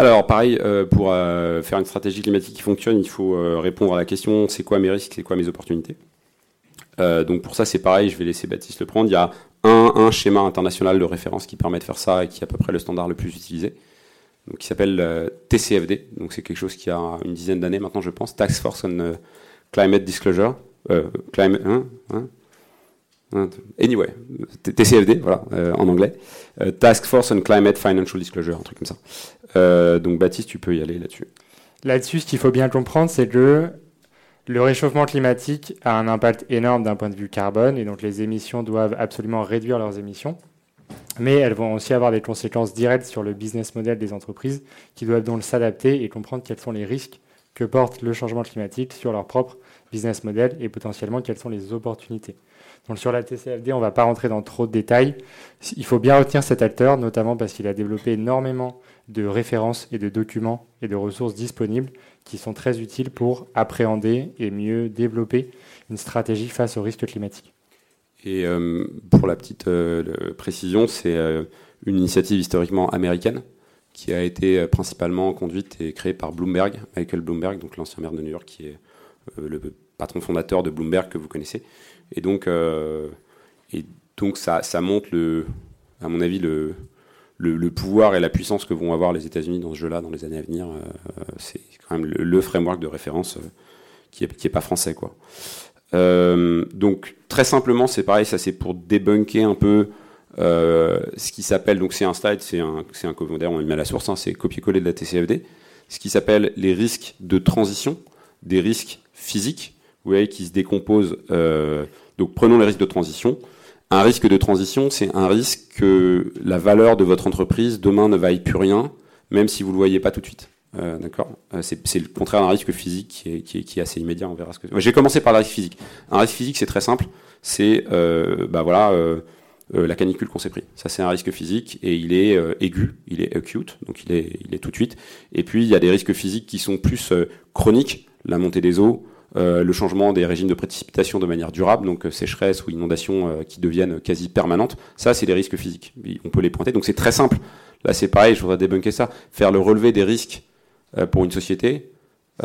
Alors pareil, euh, pour euh, faire une stratégie climatique qui fonctionne, il faut euh, répondre à la question c'est quoi mes risques, c'est quoi mes opportunités? donc pour ça c'est pareil, je vais laisser Baptiste le prendre. Il y a un, schéma international de référence qui permet de faire ça et qui est à peu près le standard le plus utilisé, qui s'appelle TCFD. Donc c'est quelque chose qui a une dizaine d'années maintenant je pense, Task Force on Climate Disclosure. hein Hein, anyway, TCFD, voilà, en anglais. Task Force on Climate Financial Disclosure, un truc comme ça. donc Baptiste, tu peux y aller là-dessus. Là-dessus, ce qu'il faut bien comprendre, c'est que le réchauffement climatique a un impact énorme d'un point de vue carbone, et donc les émissions doivent absolument réduire leurs émissions. Mais elles vont aussi avoir des conséquences directes sur le business model des entreprises, qui doivent donc s'adapter et comprendre quels sont les risques que porte le changement climatique sur leur propre business model et potentiellement quelles sont les opportunités. Sur la TCFD, on ne va pas rentrer dans trop de détails. Il faut bien retenir cet acteur, notamment parce qu'il a développé énormément de références et de documents et de ressources disponibles qui sont très utiles pour appréhender et mieux développer une stratégie face aux risques climatiques. Et euh, pour la petite euh, précision, c'est euh, une initiative historiquement américaine qui a été principalement conduite et créée par Bloomberg, Michael Bloomberg, donc l'ancien maire de New York, qui est le patron fondateur de Bloomberg que vous connaissez. Et donc, et donc ça, montre, le, à mon avis, le, le, pouvoir et la puissance que vont avoir les États-Unis dans ce jeu-là dans les années à venir, euh, c'est quand même le, framework de référence euh, qui n'est est pas français. Quoi. Euh, donc très simplement, c'est pareil, ça c'est pour débunker un peu ce qui s'appelle, donc c'est un slide, c'est un, un on le met à la source, hein, c'est copier-coller de la TCFD, ce qui s'appelle les risques de transition, des risques physiques, vous voyez, qui se décomposent. donc prenons les risques de transition. Un risque de transition, c'est un risque que la valeur de votre entreprise demain ne vaille plus rien, même si vous ne le voyez pas tout de suite. Euh, d'accord? Euh, c'est, le contraire d'un risque physique qui est, assez immédiat. On verra ce que. J'ai commencé par le risque physique. Un risque physique, c'est très simple. C'est euh, bah voilà la canicule qu'on s'est pris. Ça, c'est un risque physique et il est aigu, il est acute, donc il est, il est tout de suite. Et puis il y a des risques physiques qui sont plus chroniques, la montée des eaux, euh, le changement des régimes de précipitation de manière durable, donc euh, sécheresse ou inondation euh, qui deviennent quasi permanentes, ça c'est des risques physiques. On peut les pointer. Donc c'est très simple. Là c'est pareil, je voudrais débunker ça. Faire le relevé des risques pour une société,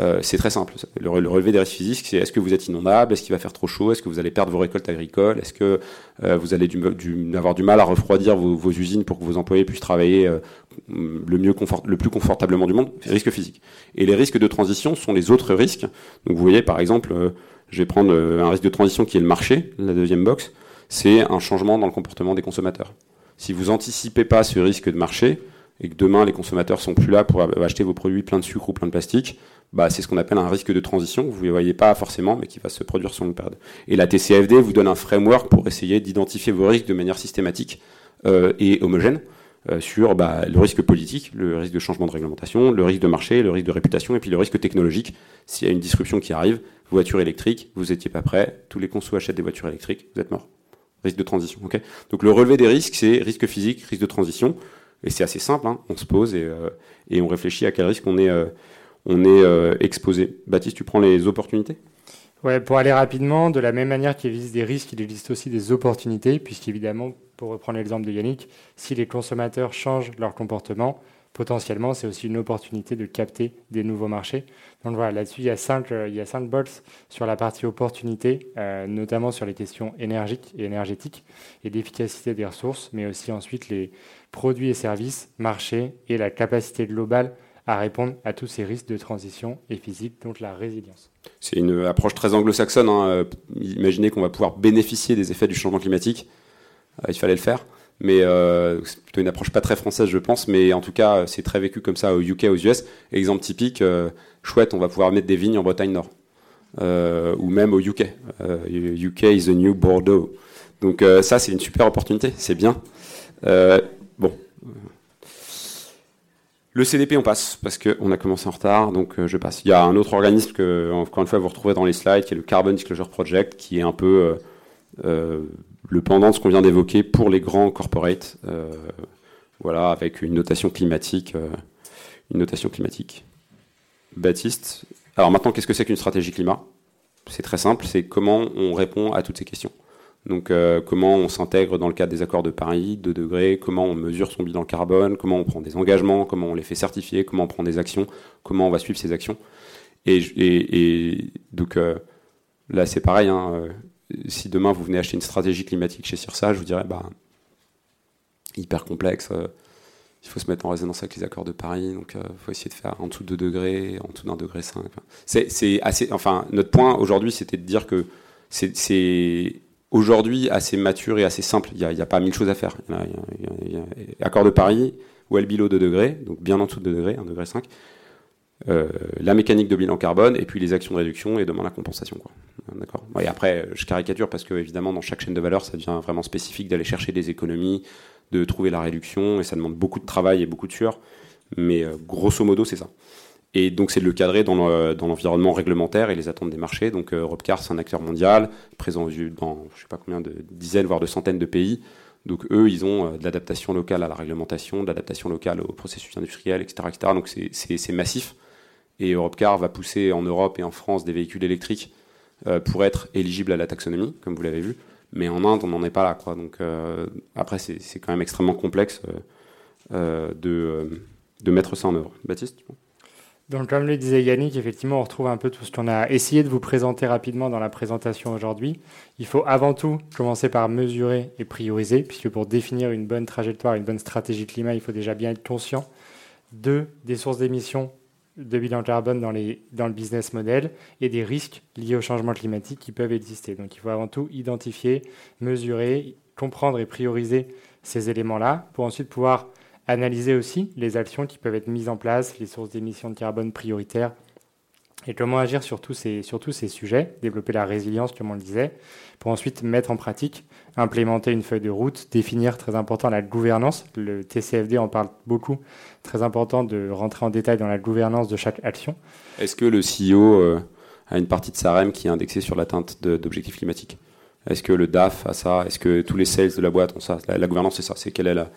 euh, c'est très simple. Le, relevé des risques physiques, c'est est-ce que vous êtes inondable, est-ce qu'il va faire trop chaud, est-ce que vous allez perdre vos récoltes agricoles, est-ce que euh, vous allez avoir du mal à refroidir vos, usines pour que vos employés puissent travailler euh, le, mieux le plus confortablement du monde? Risque physique. Et les risques de transition sont les autres risques. Donc vous voyez par exemple, je vais prendre un risque de transition qui est le marché, la deuxième box, c'est un changement dans le comportement des consommateurs. Si vous anticipez pas ce risque de marché, et que demain les consommateurs sont plus là pour acheter vos produits pleins de sucre ou plein de plastique, bah, c'est ce qu'on appelle un risque de transition, vous ne voyez pas forcément, mais qui va se produire sur une période. Et la TCFD vous donne un framework pour essayer d'identifier vos risques de manière systématique euh, et homogène euh, sur bah, le risque politique, le risque de changement de réglementation, le risque de marché, le risque de réputation, et puis le risque technologique. S'il y a une disruption qui arrive, voiture électrique, vous n'étiez pas prêt, tous les consos achètent des voitures électriques, vous êtes mort. Risque de transition. ok? Donc le relevé des risques, c'est risque physique, risque de transition, et c'est assez simple, hein. on se pose et, euh, et, on réfléchit à quel risque on est est euh, exposé. Baptiste, tu prends les opportunités? Ouais, pour aller rapidement, de la même manière qu'il existe des risques, il existe aussi des opportunités, puisqu'évidemment, pour reprendre l'exemple de Yannick, si les consommateurs changent leur comportement, potentiellement, c'est aussi une opportunité de capter des nouveaux marchés. Donc voilà, là-dessus, il y a cinq, euh, il cinq sur la partie opportunité, euh, notamment sur les questions énergiques et énergétiques et d'efficacité des ressources, mais aussi ensuite les produits et services, marchés et la capacité globale à répondre à tous ces risques de transition et physique, donc la résilience. C'est une approche très anglo-saxonne. Hein. Euh, imaginez qu'on va pouvoir bénéficier des effets du changement climatique. Euh, il fallait le faire. Mais euh, c'est plutôt une approche pas très française, je pense. Mais en tout cas, c'est très vécu comme ça au UK, aux US. Exemple typique, chouette, on va pouvoir mettre des vignes en Bretagne Nord. ou même au UK. UK is the new Bordeaux. Donc ça, c'est une super opportunité. C'est bien. Le CDP, on passe, parce qu'on a commencé en retard, donc euh, je passe. Il y a un autre organisme que, encore une fois, vous retrouvez dans les slides, qui est le Carbon Disclosure Project, qui est un peu euh, euh, le pendant de ce qu'on vient d'évoquer pour les grands corporates, voilà, avec une notation climatique. une notation climatique. Baptiste. Alors maintenant, qu'est-ce que c'est qu'une stratégie climat? C'est très simple, c'est comment on répond à toutes ces questions. Donc euh, comment on s'intègre dans le cadre des accords de Paris, 2 degrés, comment on mesure son bilan carbone, comment on prend des engagements, comment on les fait certifier, comment on prend des actions, comment on va suivre ces actions. Et, donc euh, là c'est pareil, hein, euh, si demain vous venez acheter une stratégie climatique chez Cirsa, je vous dirais bah hyper complexe, il faut se mettre en résonance avec les accords de Paris, donc il faut essayer de faire en dessous de 2 degrés, en dessous d'un degré 5. C'est assez, enfin notre point aujourd'hui c'était de dire que c'est aujourd'hui assez mature et assez simple. Il n'y a, pas mille choses à faire. Accord de Paris, well below 2 degrés, donc bien en dessous de 2 degrés, 1 degré 5. Euh, la mécanique de bilan carbone et puis les actions de réduction et demain la compensation. D'accord. Et après, je caricature parce que évidemment dans chaque chaîne de valeur, ça devient vraiment spécifique d'aller chercher des économies, de trouver la réduction et ça demande beaucoup de travail et beaucoup de sueur. Mais euh, grosso modo, c'est ça. Et donc c'est de le cadrer dans l'environnement réglementaire et les attentes des marchés. Donc euh, Europcar, c'est un acteur mondial, présent dans je sais pas combien de dizaines, voire de centaines de pays. Donc eux, ils ont euh, de l'adaptation locale à la réglementation, de l'adaptation locale au processus industriel, etc. etc. Donc c'est massif. Et Europcar va pousser en Europe et en France des véhicules électriques euh, pour être éligibles à la taxonomie, comme vous l'avez vu. Mais en Inde, on n'en est pas là. Quoi. Donc après, c'est quand même extrêmement complexe de, de mettre ça en œuvre. Baptiste donc, comme le disait Yannick, effectivement, on retrouve un peu tout ce qu'on a essayé de vous présenter rapidement dans la présentation aujourd'hui. Il faut avant tout commencer par mesurer et prioriser, puisque pour définir une bonne trajectoire, une bonne stratégie climat, il faut déjà bien être conscient de des sources d'émissions de bilan carbone dans, les, dans le business model et des risques liés au changement climatique qui peuvent exister. Donc, il faut avant tout identifier, mesurer, comprendre et prioriser ces éléments-là pour ensuite pouvoir analyser aussi les actions qui peuvent être mises en place, les sources d'émissions de carbone prioritaires et comment agir sur tous, ces, sur tous ces sujets, développer la résilience, comme on le disait, pour ensuite mettre en pratique, implémenter une feuille de route, définir très important la gouvernance. Le TCFD en parle beaucoup, très important de rentrer en détail dans la gouvernance de chaque action. Est-ce que le CEO euh, a une partie de sa REM qui est indexée sur l'atteinte d'objectifs climatiques? Est-ce que le DAF a ça? Est-ce que tous les sales de la boîte ont ça? La, la gouvernance, c'est ça. C'est quelle est la,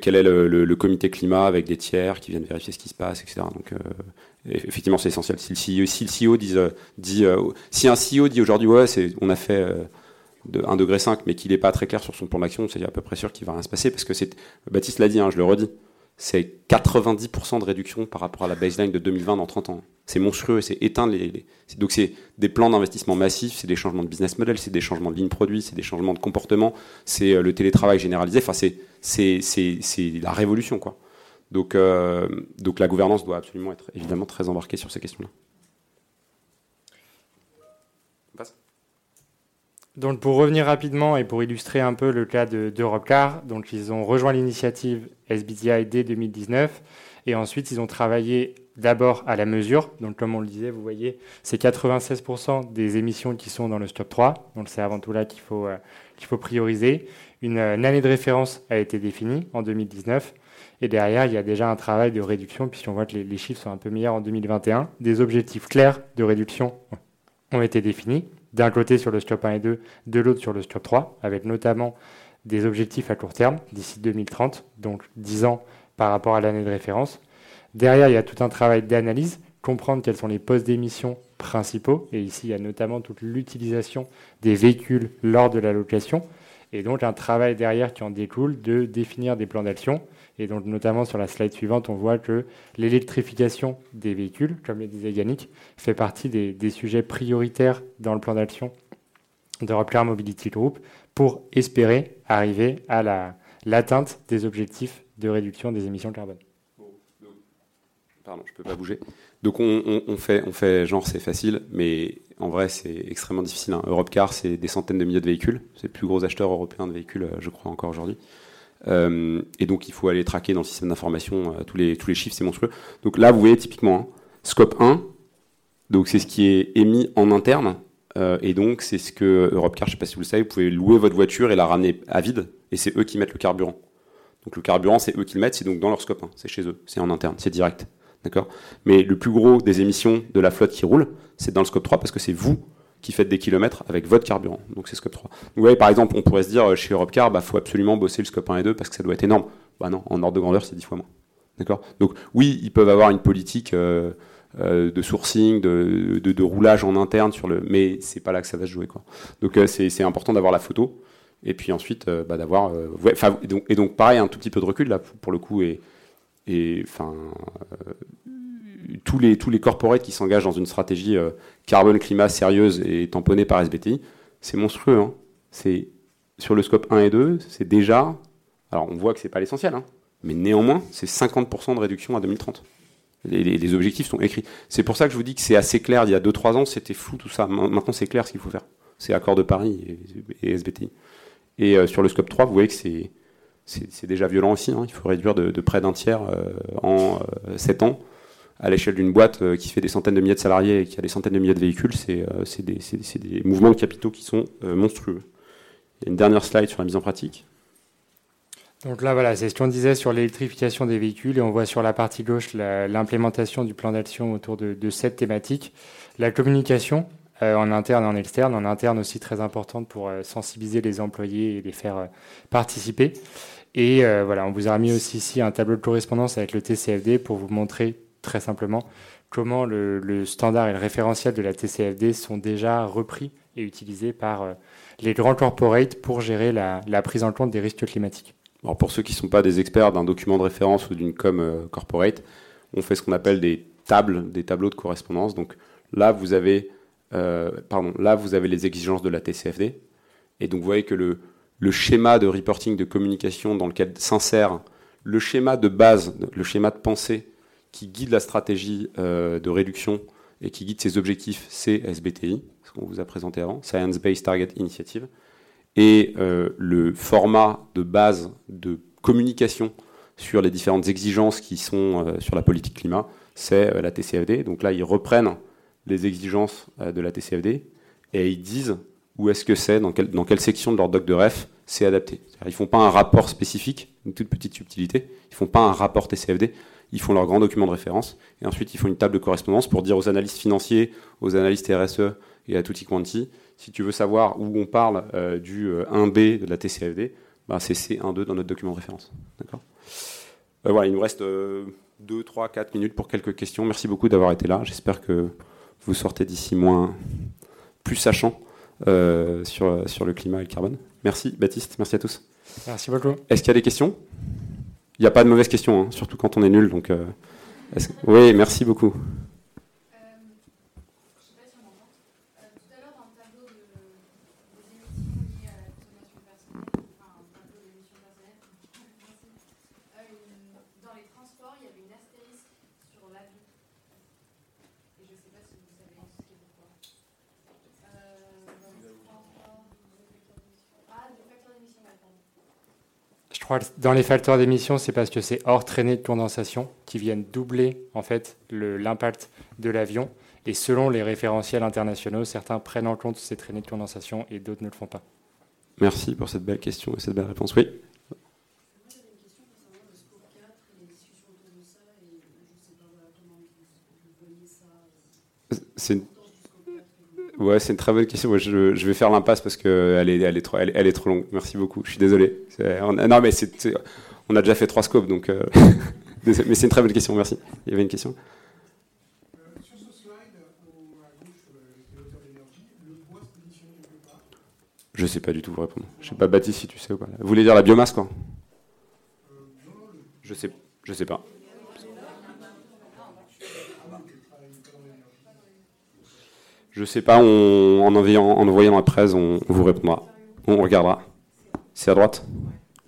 quel est le, comité climat avec des tiers qui viennent vérifier ce qui se passe, etc. Donc, euh, effectivement, c'est essentiel. Si le CEO, dit, euh, dit si un CEO dit aujourd'hui, ouais, on a fait de 1 degré 5, mais qu'il n'est pas très clair sur son plan d'action, c'est à peu près sûr qu'il va rien se passer parce que c'est, Baptiste l'a dit, hein, je le redis, c'est 90% de réduction par rapport à la baseline de 2020 dans 30 ans. C'est monstrueux, c'est éteindre les, donc c'est des plans d'investissement massifs, c'est des changements de business model, c'est des changements de ligne produit, c'est des changements de comportement, c'est le télétravail généralisé. Enfin, c'est c'est la révolution. Quoi. Donc, euh, donc la gouvernance doit absolument être évidemment très embarquée sur ces questions-là. Donc pour revenir rapidement et pour illustrer un peu le cas d'Europecar, donc ils ont rejoint l'initiative SBTI dès 2019 et ensuite ils ont travaillé d'abord à la mesure. Donc comme on le disait, vous voyez, c'est 96% des émissions qui sont dans le stop 3. Donc c'est avant tout là qu'il faut, euh, qu'il faut prioriser. Une, année de référence a été définie en 2019. Et derrière, il y a déjà un travail de réduction, puisqu'on voit que les, chiffres sont un peu meilleurs en 2021. Des objectifs clairs de réduction ont été définis, d'un côté sur le stop 1 et 2, de l'autre sur le stop 3, avec notamment des objectifs à court terme, d'ici 2030, donc 10 ans par rapport à l'année de référence. Derrière, il y a tout un travail d'analyse, comprendre quels sont les postes d'émission principaux, et ici, il y a notamment toute l'utilisation des véhicules lors de la location, et donc un travail derrière qui en découle de définir des plans d'action. Et donc notamment sur la slide suivante, on voit que l'électrification des véhicules, comme le disait Yannick, fait partie des, sujets prioritaires dans le plan d'action de Replicare Mobility Group pour espérer arriver à l'atteinte des objectifs de réduction des émissions carbone. Pardon, je ne peux pas bouger. Donc on, fait, on fait genre c'est facile, mais en vrai c'est extrêmement difficile. Hein. Europcar c'est des centaines de milliers de véhicules, c'est le plus gros acheteur européen de véhicules, euh, je crois encore aujourd'hui. Euh, et donc il faut aller traquer dans le système d'information euh, tous, les, chiffres, c'est monstrueux. Donc là vous voyez typiquement, hein, scope 1, donc c'est ce qui est émis en interne, et donc c'est ce que Europcar, je ne sais pas si vous le savez, vous pouvez louer votre voiture et la ramener à vide, et c'est eux qui mettent le carburant. Donc le carburant c'est eux qui le mettent, c'est donc dans leur scope 1, c'est chez eux, c'est en interne, c'est direct. Mais le plus gros des émissions de la flotte qui roule, c'est dans le scope 3 parce que c'est vous qui faites des kilomètres avec votre carburant. Donc c'est scope 3. vous voyez, par exemple, on pourrait se dire euh, chez Europcar, bah faut absolument bosser le scope 1 et 2 parce que ça doit être énorme. Bah non, en ordre de grandeur, c'est 10 fois moins. D'accord Donc oui, ils peuvent avoir une politique euh, euh, de sourcing, de, de, roulage en interne sur le, mais c'est pas là que ça va se jouer. Donc c'est important d'avoir la photo et puis ensuite bah, d'avoir, et, donc, et donc pareil un tout petit peu de recul là pour le coup et et enfin euh, tous les tous les corporates qui s'engagent dans une stratégie euh, carbone climat sérieuse et tamponnée par SBTI, c'est monstrueux. Hein. C'est sur le scope 1 et 2, c'est déjà alors on voit que c'est pas l'essentiel, hein, mais néanmoins c'est 50% de réduction à 2030. Les, objectifs sont écrits. C'est pour ça que je vous dis que c'est assez clair. Il y a 2-3 ans, c'était flou tout ça. Maintenant, c'est clair ce qu'il faut faire. C'est Accord de Paris et, SBTI. Et sur le scope 3, vous voyez que c'est, c'est, déjà violent aussi. Hein. Il faut réduire de, près d'un tiers en 7 ans. À l'échelle d'une boîte qui fait des centaines de milliers de salariés et qui a des centaines de milliers de véhicules, c'est, des, mouvements de capitaux qui sont monstrueux. Une dernière slide sur la mise en pratique. Donc là, voilà, c'est ce qu'on disait sur l'électrification des véhicules et on voit sur la partie gauche l'implémentation du plan d'action autour de, cette thématique. La communication euh, en interne et en externe, en interne aussi très importante pour euh, sensibiliser les employés et les faire euh, participer. Et voilà, on vous a mis aussi ici un tableau de correspondance avec le TCFD pour vous montrer très simplement comment le, standard et le référentiel de la TCFD sont déjà repris et utilisés par les grands corporates pour gérer la prise en compte des risques climatiques. Alors pour ceux qui ne sont pas des experts d'un document de référence ou d'une com euh, corporate, on fait ce qu'on appelle des tables, des tableaux de correspondance. Donc là, vous avez, euh, pardon, là, vous avez les exigences de la TCFD. Et donc vous voyez que le, le schéma de reporting de communication dans lequel s'insère le schéma de base, le schéma de pensée qui guide la stratégie euh, de réduction et qui guide ses objectifs, c'est SBTI, ce qu'on vous a présenté avant, Science Based Target Initiative. Et euh, le format de base de communication sur les différentes exigences qui sont euh, sur la politique climat, c'est la TCFD. Donc là, ils reprennent les exigences de la TCFD et ils disent où est-ce que c'est, dans, quelle section de leur doc de ref c'est adapté. Ils font pas un rapport spécifique, une toute petite subtilité, ils ne font pas un rapport TCFD, ils font leur grand document de référence, et ensuite ils font une table de correspondance pour dire aux analystes financiers, aux analystes RSE et à tutti quanti, si tu veux savoir où on parle euh, du 1B euh, de la TCFD, bah, c'est C1.2 dans notre document de référence. D'accord? Euh, voilà, il nous reste 2, 3, 4 minutes pour quelques questions. Merci beaucoup d'avoir été là. J'espère que vous sortez d'ici moins plus sachant sur, sur le climat et le carbone. Merci Baptiste, merci à tous. Merci beaucoup. Est-ce qu'il y a des questions? Il n'y a pas de mauvaises questions, hein, surtout quand on est nul. Donc, oui, merci beaucoup. Dans les facteurs d'émission, c'est parce que c'est hors traînée de condensation qui viennent doubler en fait l'impact de l'avion. Et selon les référentiels internationaux, certains prennent en compte ces traînées de condensation et d'autres ne le font pas. Merci pour cette belle question et cette belle réponse. Oui. C'est une Ouais, c'est une très bonne question. je, vais faire l'impasse parce qu'elle est, elle est, trop, longue. Merci beaucoup. Je suis désolé. On, non, mais c'est, on a déjà fait trois scopes, donc. Euh, mais c'est une très bonne question. Merci. Il y avait une question Je sais pas du tout vous répondre. Je sais pas, Baptiste, si tu sais ou pas. Vous voulez dire la biomasse, quoi? Je sais, je sais pas. Je sais pas, en, envoyant, en envoyant la presse, on, vous répondra. On regardera. C'est à droite?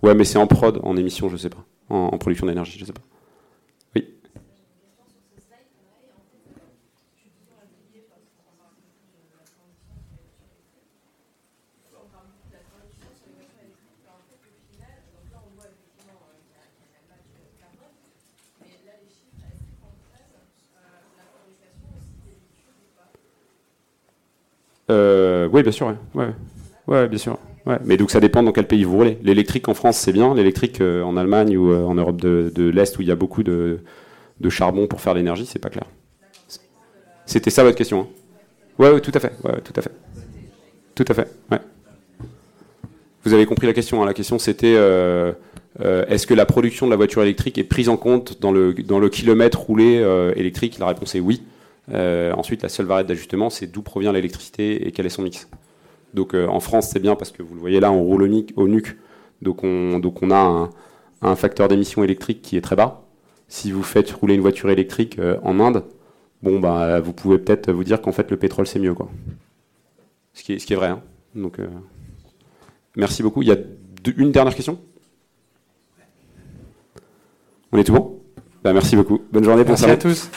Ouais, mais c'est en prod, en émission, je sais pas. En production d'énergie, je sais pas. Euh, oui, bien sûr. Bien sûr. Mais donc ça dépend dans quel pays vous roulez. L'électrique en France, c'est bien. L'électrique euh, en Allemagne ou euh, en Europe de, l'Est, où il y a beaucoup de, charbon pour faire l'énergie, c'est pas clair. C'était ça votre question. Hein? Tout à fait. Tout à fait. Tout à fait. Vous avez compris la question. Hein. La question, c'était est-ce que la production de la voiture électrique est prise en compte dans le, dans le kilomètre roulé électrique? La réponse est oui. Euh, ensuite, la seule variable d'ajustement, c'est d'où provient l'électricité et quel est son mix. Donc euh, en France, c'est bien parce que vous le voyez là, on roule au, NUC, donc on, donc on a un, facteur d'émission électrique qui est très bas. Si vous faites rouler une voiture électrique euh, en Inde, bon bah vous pouvez peut-être vous dire qu'en fait le pétrole c'est mieux quoi. Ce qui est, ce qui est vrai. Hein. Donc merci beaucoup. Il y a une dernière question? On est tout bon? Bah, Merci beaucoup. Bonne journée. Merci à tous.